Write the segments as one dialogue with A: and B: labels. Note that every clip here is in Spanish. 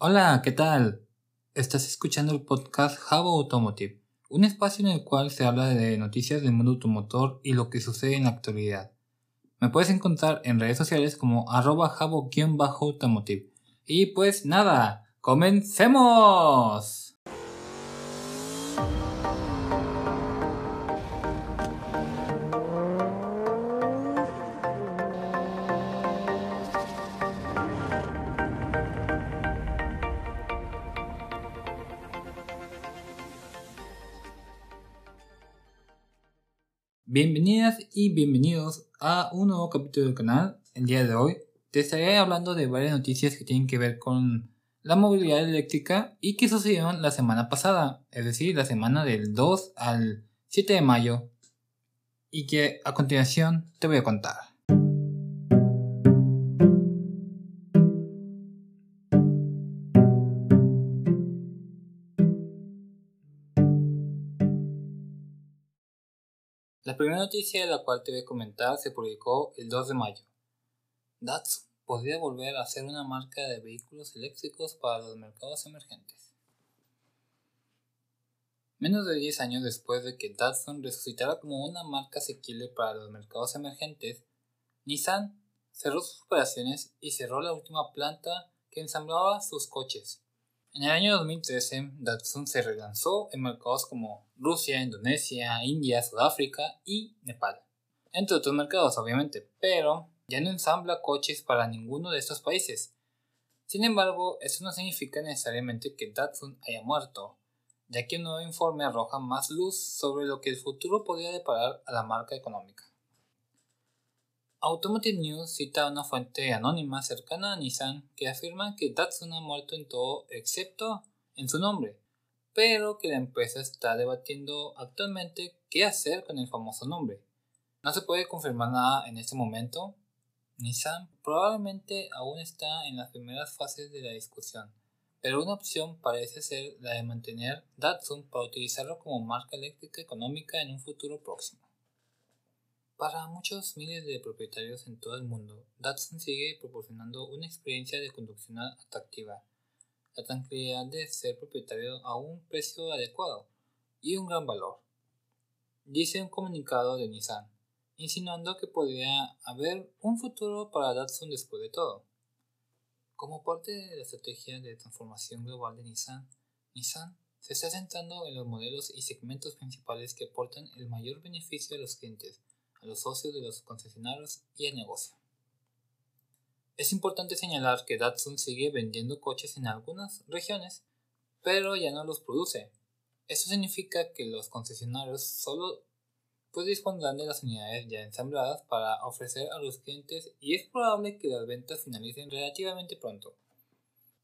A: Hola, ¿qué tal? Estás escuchando el podcast Java Automotive, un espacio en el cual se habla de noticias del mundo automotor y lo que sucede en la actualidad. Me puedes encontrar en redes sociales como arroba javo-automotive. Y pues nada, comencemos. Bienvenidas y bienvenidos a un nuevo capítulo del canal. El día de hoy te estaré hablando de varias noticias que tienen que ver con la movilidad eléctrica y que sucedieron la semana pasada, es decir, la semana del 2 al 7 de mayo y que a continuación te voy a contar. Primera noticia de la cual te voy a comentar se publicó el 2 de mayo. Datsun podría volver a ser una marca de vehículos eléctricos para los mercados emergentes. Menos de 10 años después de que Datsun resucitara como una marca asequible para los mercados emergentes, Nissan cerró sus operaciones y cerró la última planta que ensamblaba sus coches. En el año 2013, Datsun se relanzó en mercados como Rusia, Indonesia, India, Sudáfrica y Nepal. Entre otros mercados, obviamente, pero ya no ensambla coches para ninguno de estos países. Sin embargo, eso no significa necesariamente que Datsun haya muerto, ya que un nuevo informe arroja más luz sobre lo que el futuro podría deparar a la marca económica. Automotive News cita una fuente anónima cercana a Nissan que afirma que Datsun ha muerto en todo excepto en su nombre, pero que la empresa está debatiendo actualmente qué hacer con el famoso nombre. No se puede confirmar nada en este momento. Nissan probablemente aún está en las primeras fases de la discusión, pero una opción parece ser la de mantener Datsun para utilizarlo como marca eléctrica económica en un futuro próximo. Para muchos miles de propietarios en todo el mundo, Datsun sigue proporcionando una experiencia de conducción atractiva, la tranquilidad de ser propietario a un precio adecuado y un gran valor. Dice un comunicado de Nissan, insinuando que podría haber un futuro para Datsun después de todo. Como parte de la estrategia de transformación global de Nissan, Nissan se está centrando en los modelos y segmentos principales que aportan el mayor beneficio a los clientes a los socios de los concesionarios y el negocio. Es importante señalar que Datsun sigue vendiendo coches en algunas regiones, pero ya no los produce. Esto significa que los concesionarios solo pues dispondrán de las unidades ya ensambladas para ofrecer a los clientes y es probable que las ventas finalicen relativamente pronto.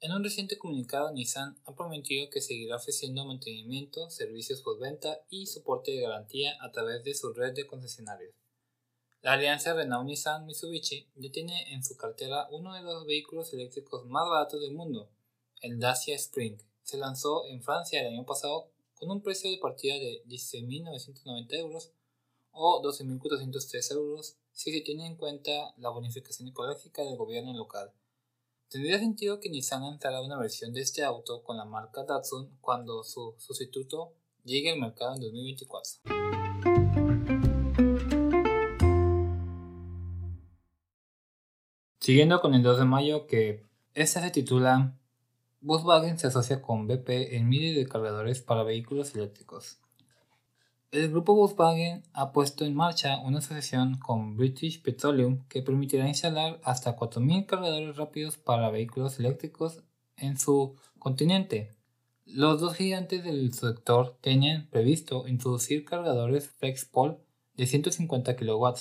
A: En un reciente comunicado, Nissan ha prometido que seguirá ofreciendo mantenimiento, servicios postventa y soporte de garantía a través de su red de concesionarios. La alianza Renault-Nissan-Mitsubishi ya tiene en su cartera uno de los vehículos eléctricos más baratos del mundo, el Dacia Spring. Se lanzó en Francia el año pasado con un precio de partida de 16.990 euros o 12.403 euros si se tiene en cuenta la bonificación ecológica del gobierno local. Tendría sentido que Nissan lanzara una versión de este auto con la marca Datsun cuando su sustituto llegue al mercado en 2024. Siguiendo con el 2 de mayo que esta se titula Volkswagen se asocia con BP en miles de cargadores para vehículos eléctricos. El grupo Volkswagen ha puesto en marcha una asociación con British Petroleum que permitirá instalar hasta 4.000 cargadores rápidos para vehículos eléctricos en su continente. Los dos gigantes del sector tenían previsto introducir cargadores FlexPol de 150 kW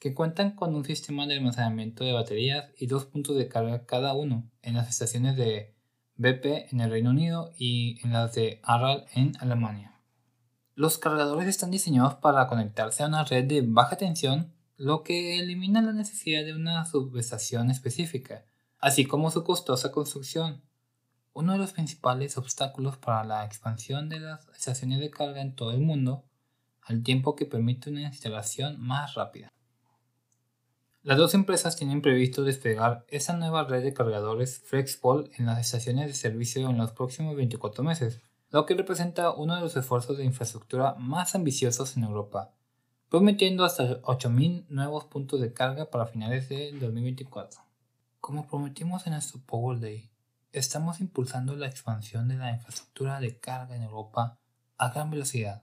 A: que cuentan con un sistema de almacenamiento de baterías y dos puntos de carga cada uno en las estaciones de BP en el Reino Unido y en las de Aral en Alemania. Los cargadores están diseñados para conectarse a una red de baja tensión, lo que elimina la necesidad de una subestación específica, así como su costosa construcción. Uno de los principales obstáculos para la expansión de las estaciones de carga en todo el mundo, al tiempo que permite una instalación más rápida. Las dos empresas tienen previsto desplegar esa nueva red de cargadores FlexPol en las estaciones de servicio en los próximos 24 meses, lo que representa uno de los esfuerzos de infraestructura más ambiciosos en Europa, prometiendo hasta 8.000 nuevos puntos de carga para finales de 2024. Como prometimos en nuestro Power Day, estamos impulsando la expansión de la infraestructura de carga en Europa a gran velocidad,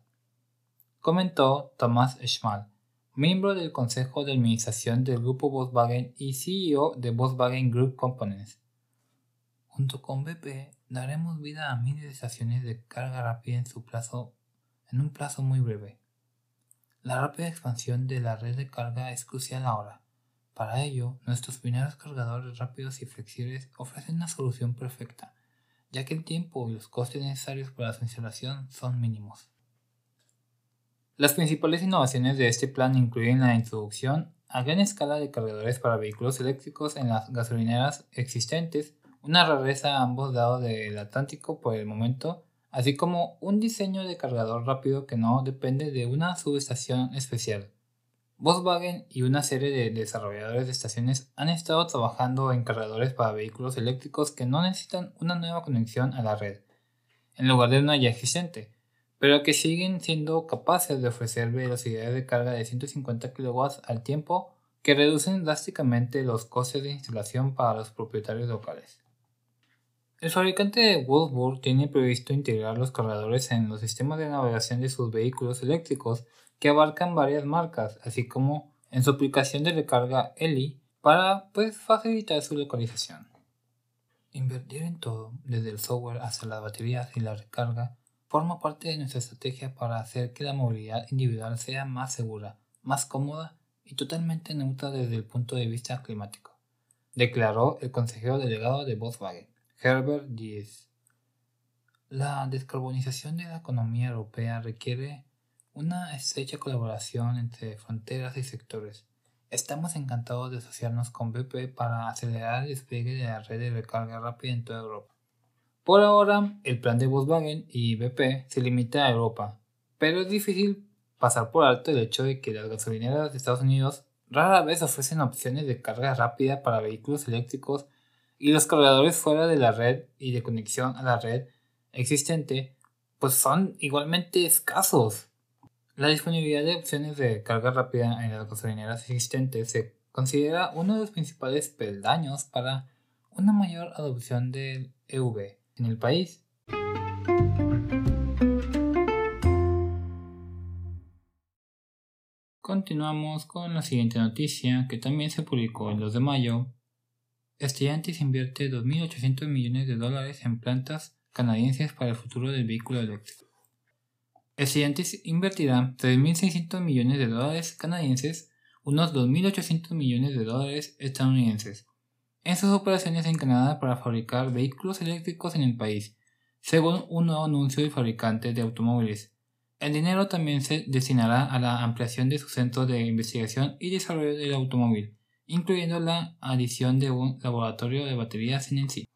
A: comentó Thomas Schmal, miembro del Consejo de Administración del Grupo Volkswagen y CEO de Volkswagen Group Components. Junto con BP, daremos vida a miles de estaciones de carga rápida en, un plazo muy breve. La rápida expansión de la red de carga es crucial ahora. Para ello, nuestros primeros cargadores rápidos y flexibles ofrecen una solución perfecta, ya que el tiempo y los costes necesarios para su instalación son mínimos. Las principales innovaciones de este plan incluyen la introducción a gran escala de cargadores para vehículos eléctricos en las gasolineras existentes, una rareza a ambos lados del Atlántico por el momento, así como un diseño de cargador rápido que no depende de una subestación especial. Volkswagen y una serie de desarrolladores de estaciones han estado trabajando en cargadores para vehículos eléctricos que no necesitan una nueva conexión a la red, en lugar de una ya existente pero que siguen siendo capaces de ofrecer velocidades de carga de 150 kW al tiempo que reducen drásticamente los costes de instalación para los propietarios locales. El fabricante de Wolfsburg tiene previsto integrar los cargadores en los sistemas de navegación de sus vehículos eléctricos que abarcan varias marcas, así como en su aplicación de recarga ELI para pues, facilitar su localización. Invertir en todo, desde el software hasta las baterías y la recarga, forma parte de nuestra estrategia para hacer que la movilidad individual sea más segura, más cómoda y totalmente neutra desde el punto de vista climático, declaró el consejero delegado de Volkswagen, Herbert Dies. La descarbonización de la economía europea requiere una estrecha colaboración entre fronteras y sectores. Estamos encantados de asociarnos con BP para acelerar el despliegue de la red de recarga rápida en toda Europa. Por ahora, el plan de Volkswagen y BP se limita a Europa, pero es difícil pasar por alto el hecho de que las gasolineras de Estados Unidos rara vez ofrecen opciones de carga rápida para vehículos eléctricos y los cargadores fuera de la red y de conexión a la red existente pues son igualmente escasos. La disponibilidad de opciones de carga rápida en las gasolineras existentes se considera uno de los principales peldaños para una mayor adopción del EV en el país. Continuamos con la siguiente noticia que también se publicó el 2 de mayo. Estudiantes invierte 2.800 millones de dólares en plantas canadienses para el futuro del vehículo eléctrico. Estudiantes invertirá 3.600 millones de dólares canadienses, unos 2.800 millones de dólares estadounidenses, en sus operaciones en Canadá para fabricar vehículos eléctricos en el país, según un nuevo anuncio del fabricante de automóviles. El dinero también se destinará a la ampliación de su centro de investigación y desarrollo del automóvil, incluyendo la adición de un laboratorio de baterías en el sitio.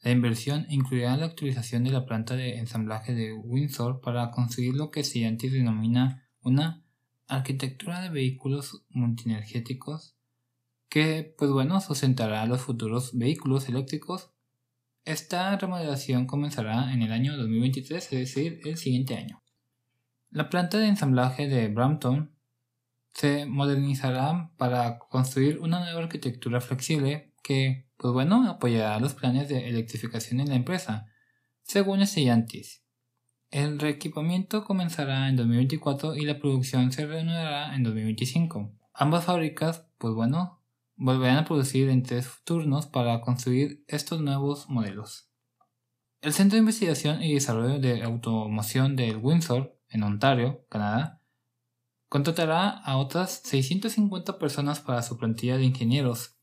A: La inversión incluirá la actualización de la planta de ensamblaje de Windsor para conseguir lo que se antes denomina una arquitectura de vehículos multienergéticos que pues bueno sustentará los futuros vehículos eléctricos. Esta remodelación comenzará en el año 2023, es decir, el siguiente año. La planta de ensamblaje de Brampton se modernizará para construir una nueva arquitectura flexible que, pues bueno, apoyará los planes de electrificación en la empresa, según Stellantis. El reequipamiento comenzará en 2024 y la producción se reanudará en 2025. Ambas fábricas, pues bueno, volverán a producir en tres turnos para construir estos nuevos modelos. El Centro de Investigación y Desarrollo de Automoción del Windsor, en Ontario, Canadá, contratará a otras 650 personas para su plantilla de ingenieros.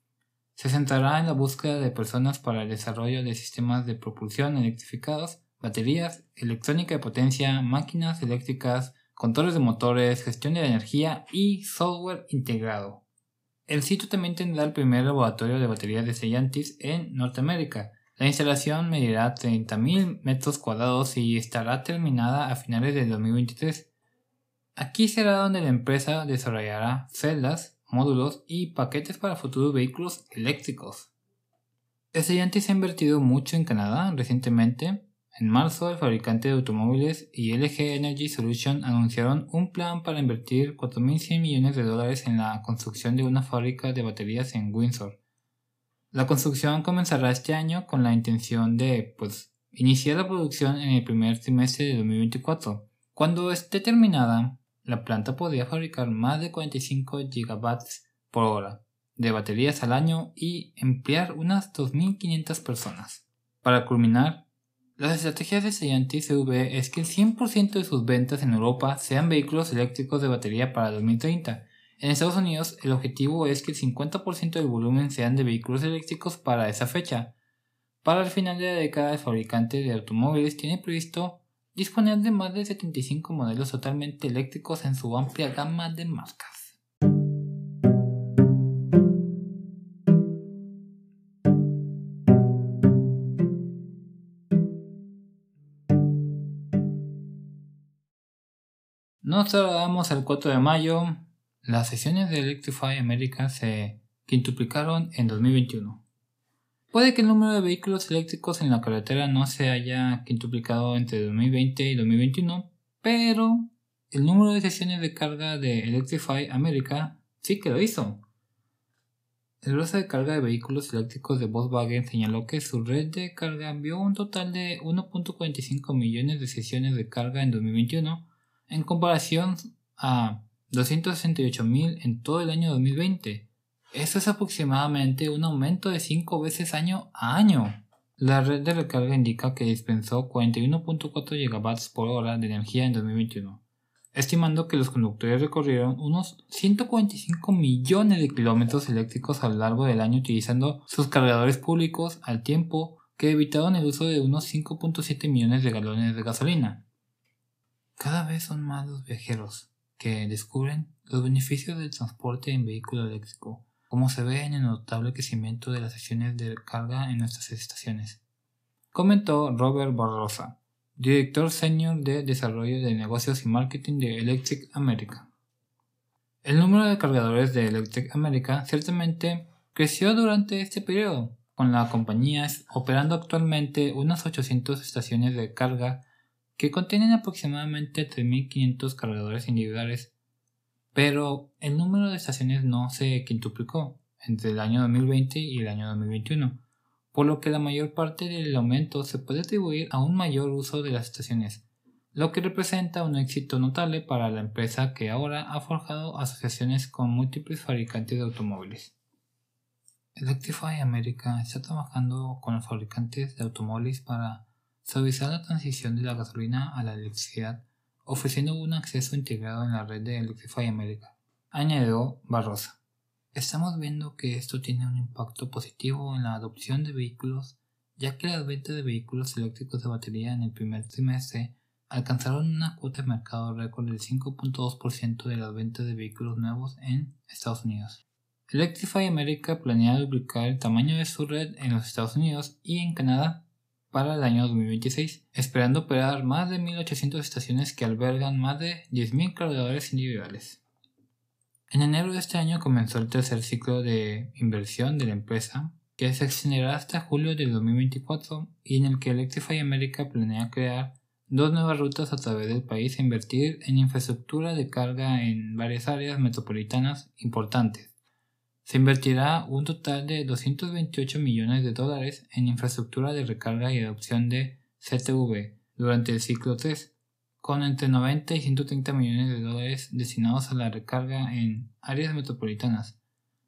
A: Se centrará en la búsqueda de personas para el desarrollo de sistemas de propulsión electrificados, baterías, electrónica de potencia, máquinas eléctricas, controles de motores, gestión de la energía y software integrado. El sitio también tendrá el primer laboratorio de baterías de Stellantis en Norteamérica. La instalación medirá 30.000 metros cuadrados y estará terminada a finales de 2023. Aquí será donde la empresa desarrollará celdas módulos y paquetes para futuros vehículos eléctricos. Stellantis ha invertido mucho en Canadá recientemente. En marzo, el fabricante de automóviles y LG Energy Solution anunciaron un plan para invertir 4.100 millones de dólares en la construcción de una fábrica de baterías en Windsor. La construcción comenzará este año con la intención de, pues, iniciar la producción en el primer trimestre de 2024. Cuando esté terminada, la planta podría fabricar más de 45 gigawatts por hora de baterías al año y emplear unas 2.500 personas. Para culminar, las estrategias de Stellantis CV es que el 100% de sus ventas en Europa sean vehículos eléctricos de batería para 2030. En Estados Unidos, el objetivo es que el 50% del volumen sean de vehículos eléctricos para esa fecha. Para el final de la década, el fabricante de automóviles tiene previsto disponer de más de 75 modelos totalmente eléctricos en su amplia gama de marcas. Nos trasladamos al 4 de mayo. Las sesiones de Electrify America se quintuplicaron en 2021. Puede que el número de vehículos eléctricos en la carretera no se haya quintuplicado entre 2020 y 2021, pero el número de sesiones de carga de Electrify America sí que lo hizo. El brazo de carga de vehículos eléctricos de Volkswagen señaló que su red de carga envió un total de 1.45 millones de sesiones de carga en 2021 en comparación a 268.000 en todo el año 2020. Eso es aproximadamente un aumento de 5 veces año a año. La red de recarga indica que dispensó 41.4 GB por hora de energía en 2021, estimando que los conductores recorrieron unos 145 millones de kilómetros eléctricos a lo largo del año utilizando sus cargadores públicos al tiempo que evitaron el uso de unos 5.7 millones de galones de gasolina. Cada vez son más los viajeros que descubren los beneficios del transporte en vehículo eléctrico, como se ve en el notable crecimiento de las sesiones de carga en nuestras estaciones. Comentó Robert Barrosa, director senior de desarrollo de negocios y marketing de Electric America. El número de cargadores de Electric America ciertamente creció durante este periodo, con la compañía operando actualmente unas 800 estaciones de carga que contienen aproximadamente 3.500 cargadores individuales, pero el número de estaciones no se quintuplicó entre el año 2020 y el año 2021, por lo que la mayor parte del aumento se puede atribuir a un mayor uso de las estaciones, lo que representa un éxito notable para la empresa que ahora ha forjado asociaciones con múltiples fabricantes de automóviles. Electrify America está trabajando con los fabricantes de automóviles para suavizar la transición de la gasolina a la electricidad, ofreciendo un acceso integrado en la red de Electrify America, añadió Barrosa. Estamos viendo que esto tiene un impacto positivo en la adopción de vehículos, ya que las ventas de vehículos eléctricos de batería en el primer trimestre alcanzaron una cuota de mercado récord del 5.2% de las ventas de vehículos nuevos en Estados Unidos. Electrify America planea duplicar el tamaño de su red en los Estados Unidos y en Canadá para el año 2026, esperando operar más de 1.800 estaciones que albergan más de 10.000 cargadores individuales. En enero de este año comenzó el tercer ciclo de inversión de la empresa, que se extenderá hasta julio de 2024 y en el que Electrify America planea crear dos nuevas rutas a través del país e invertir en infraestructura de carga en varias áreas metropolitanas importantes se invertirá un total de 228 millones de dólares en infraestructura de recarga y adopción de CTV durante el ciclo 3, con entre 90 y 130 millones de dólares destinados a la recarga en áreas metropolitanas.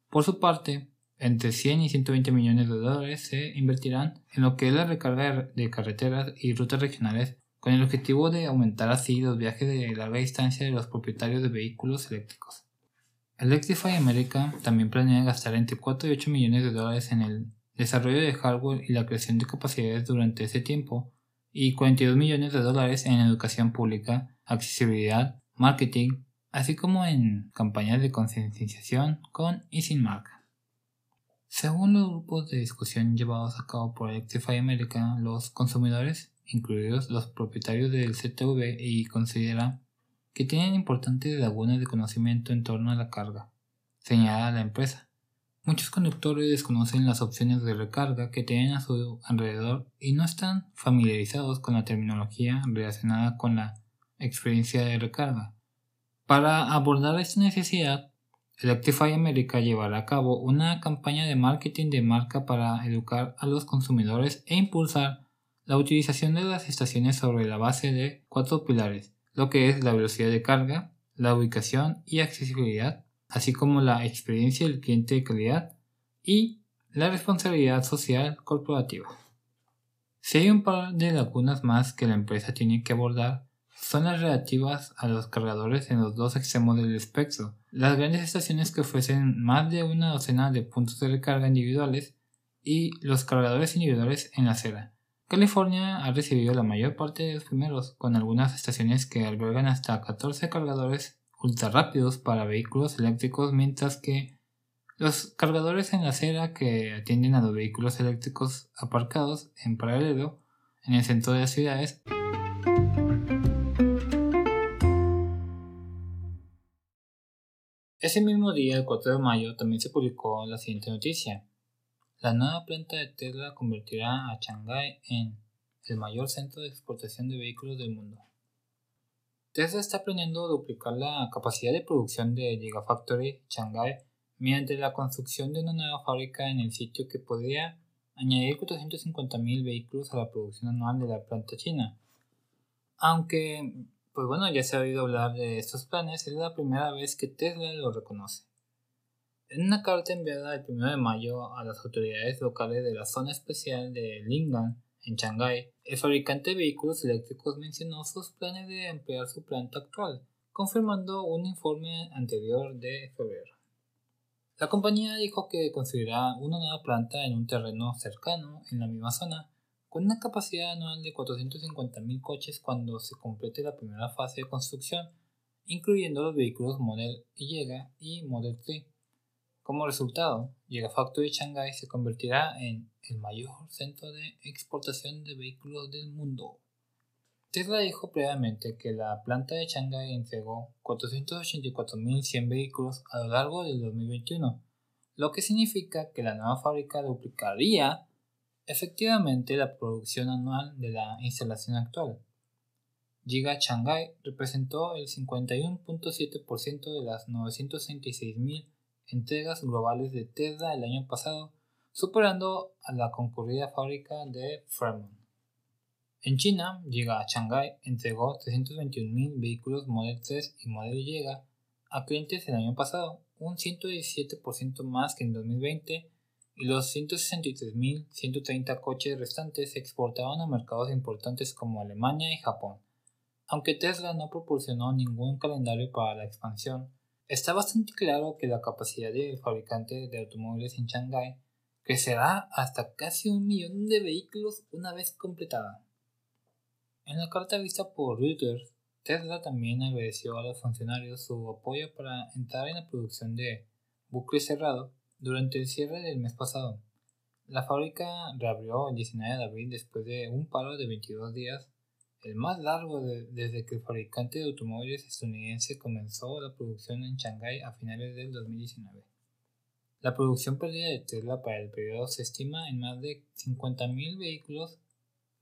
A: Por su parte, entre 100 y 120 millones de dólares se invertirán en lo que es la recarga de carreteras y rutas regionales con el objetivo de aumentar así los viajes de larga distancia de los propietarios de vehículos eléctricos. Electrify America también planea gastar entre 4 y 8 millones de dólares en el desarrollo de hardware y la creación de capacidades durante ese tiempo, y 42 millones de dólares en educación pública, accesibilidad, marketing, así como en campañas de concienciación con y sin marca. Según los grupos de discusión llevados a cabo por Electrify America, los consumidores, incluidos los propietarios del CTV, y considera que tienen importantes lagunas de conocimiento en torno a la carga, señala la empresa. Muchos conductores desconocen las opciones de recarga que tienen a su alrededor y no están familiarizados con la terminología relacionada con la experiencia de recarga. Para abordar esta necesidad, Electrify America llevará a cabo una campaña de marketing de marca para educar a los consumidores e impulsar la utilización de las estaciones sobre la base de cuatro pilares, lo que es la velocidad de carga, la ubicación y accesibilidad, así como la experiencia del cliente de calidad y la responsabilidad social corporativa. Si hay un par de lagunas más que la empresa tiene que abordar, son las relativas a los cargadores en los dos extremos del espectro. Las grandes estaciones que ofrecen más de una docena de puntos de recarga individuales y los cargadores individuales en la acera. California ha recibido la mayor parte de los primeros, con algunas estaciones que albergan hasta 14 cargadores ultra rápidos para vehículos eléctricos, mientras que los cargadores en la acera que atienden a los vehículos eléctricos aparcados en paralelo en el centro de las ciudades Ese mismo día, el 4 de mayo, también se publicó la siguiente noticia. La nueva planta de Tesla convertirá a Shanghái en el mayor centro de exportación de vehículos del mundo. Tesla está planeando duplicar la capacidad de producción de Gigafactory Shanghai mediante la construcción de una nueva fábrica en el sitio que podría añadir 450.000 vehículos a la producción anual de la planta china. Aunque, pues bueno, ya se ha oído hablar de estos planes, es la primera vez que Tesla lo reconoce. En una carta enviada el 1 de mayo a las autoridades locales de la zona especial de Lingang, en Shanghái, el fabricante de vehículos eléctricos mencionó sus planes de ampliar su planta actual, confirmando un informe anterior de febrero. La compañía dijo que construirá una nueva planta en un terreno cercano en la misma zona, con una capacidad anual de 450.000 coches cuando se complete la primera fase de construcción, incluyendo los vehículos Model Y y Model 3. Como resultado, Gigafactory Shanghai se convertirá en el mayor centro de exportación de vehículos del mundo. Tesla dijo previamente que la planta de Shanghai entregó 484.100 vehículos a lo largo del 2021, lo que significa que la nueva fábrica duplicaría efectivamente la producción anual de la instalación actual. Giga Shanghai representó el 51.7% de las 966.000 entregas globales de Tesla el año pasado, superando a la concurrida fábrica de Fremont. En China, llega a Shanghai entregó 321.000 vehículos Model 3 y Model Y a clientes el año pasado, un 117% más que en 2020, y los 163.130 coches restantes se exportaban a mercados importantes como Alemania y Japón. Aunque Tesla no proporcionó ningún calendario para la expansión, Está bastante claro que la capacidad del fabricante de automóviles en Shanghái crecerá hasta casi un millón de vehículos una vez completada. En la carta vista por Reuters, Tesla también agradeció a los funcionarios su apoyo para entrar en la producción de bucle cerrado durante el cierre del mes pasado. La fábrica reabrió el 19 de abril después de un paro de 22 días el más largo desde que el fabricante de automóviles estadounidense comenzó la producción en Shanghái a finales del 2019. La producción perdida de Tesla para el periodo se estima en más de 50.000 vehículos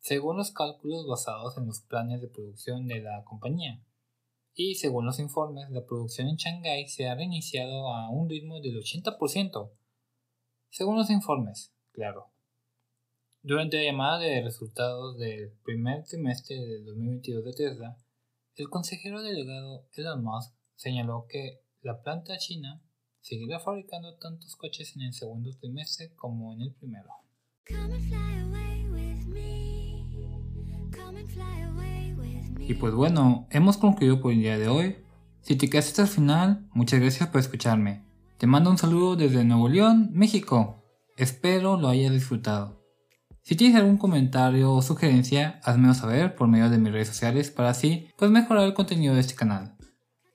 A: según los cálculos basados en los planes de producción de la compañía. Y según los informes, la producción en Shanghái se ha reiniciado a un ritmo del 80%. Según los informes, claro. Durante la llamada de resultados del primer trimestre del 2022 de Tesla, el consejero delegado Elon Musk señaló que la planta china seguirá fabricando tantos coches en el segundo trimestre como en el primero. Y pues bueno, hemos concluido por el día de hoy. Si te quedaste hasta el final, muchas gracias por escucharme. Te mando un saludo desde Nuevo León, México. Espero lo hayas disfrutado. Si tienes algún comentario o sugerencia, házmelo saber por medio de mis redes sociales para así pues mejorar el contenido de este canal.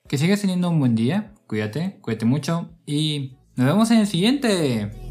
A: Que sigas teniendo un buen día, cuídate, cuídate mucho y nos vemos en el siguiente.